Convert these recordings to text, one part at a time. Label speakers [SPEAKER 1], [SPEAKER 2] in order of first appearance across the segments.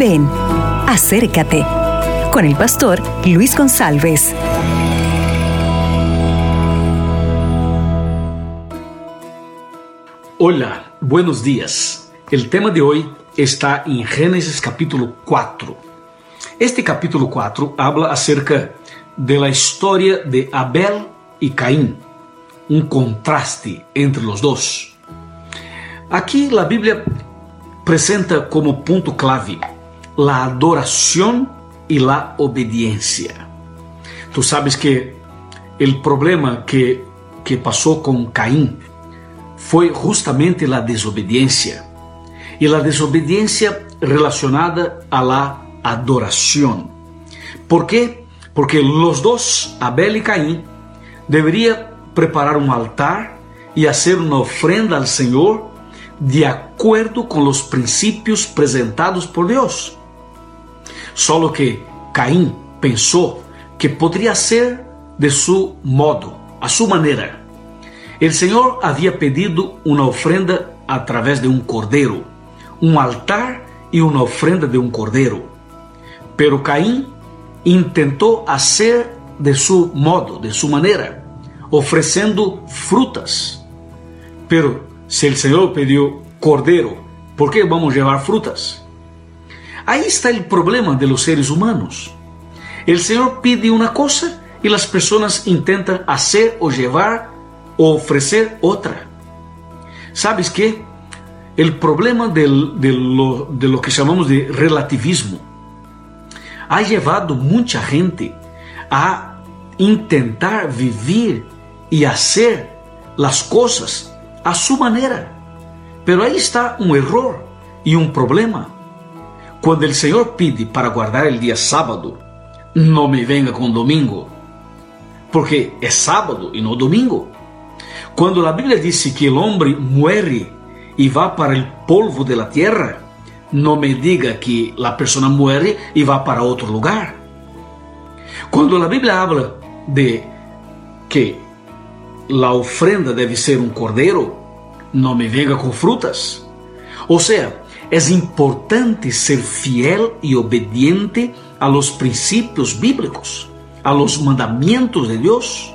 [SPEAKER 1] Ven, acércate con el pastor Luis González.
[SPEAKER 2] Hola, buenos días. El tema de hoy está en Génesis capítulo 4. Este capítulo 4 habla acerca de la historia de Abel y Caín, un contraste entre los dos. Aquí la Biblia presenta como punto clave la adoración y la obediencia. Tú sabes que el problema que, que pasó con Caín fue justamente la desobediencia. Y la desobediencia relacionada a la adoración. ¿Por qué? Porque los dos, Abel y Caín, deberían preparar un altar y hacer una ofrenda al Señor de acuerdo con los principios presentados por Dios. Solo que Caim pensou que poderia ser de seu modo, a sua maneira. O Senhor havia pedido uma ofrenda através de um cordeiro, um altar e uma ofrenda de um cordeiro. Pero Caim intentou fazer de seu modo, de sua maneira, oferecendo frutas. Pero se o Senhor pediu cordeiro, por que vamos levar frutas? Ahí está el problema de los seres humanos. El Señor pide una cosa y las personas intentan hacer o llevar o ofrecer otra. ¿Sabes qué? El problema de, lo, de lo que llamamos de relativismo ha llevado mucha gente a intentar vivir y hacer las cosas a su manera. Pero ahí está un error y un problema. Quando o Senhor pede para guardar o dia sábado, não me venga com domingo, porque é sábado e não domingo. Quando a Bíblia diz que o homem muere e vai para o polvo de la tierra, não me diga que a pessoa muere e vai para outro lugar. Quando a Bíblia habla de que a ofrenda deve ser um cordeiro, não me venga com frutas. Ou seja, es importante ser fiel y obediente a los principios bíblicos, a los mandamientos de Dios.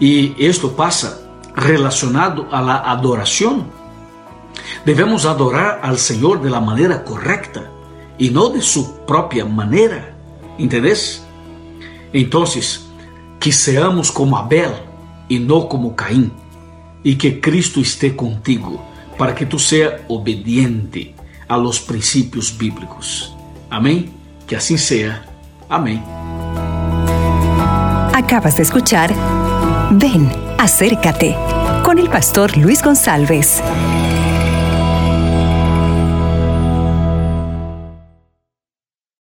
[SPEAKER 2] Y esto pasa relacionado a la adoración. Debemos adorar al Señor de la manera correcta y no de su propia manera. ¿Entendés? Entonces, que seamos como Abel y no como Caín. Y que Cristo esté contigo para que tú seas obediente a los principios bíblicos. Amén. Que así sea. Amén.
[SPEAKER 1] Acabas de escuchar Ven, acércate con el pastor Luis González.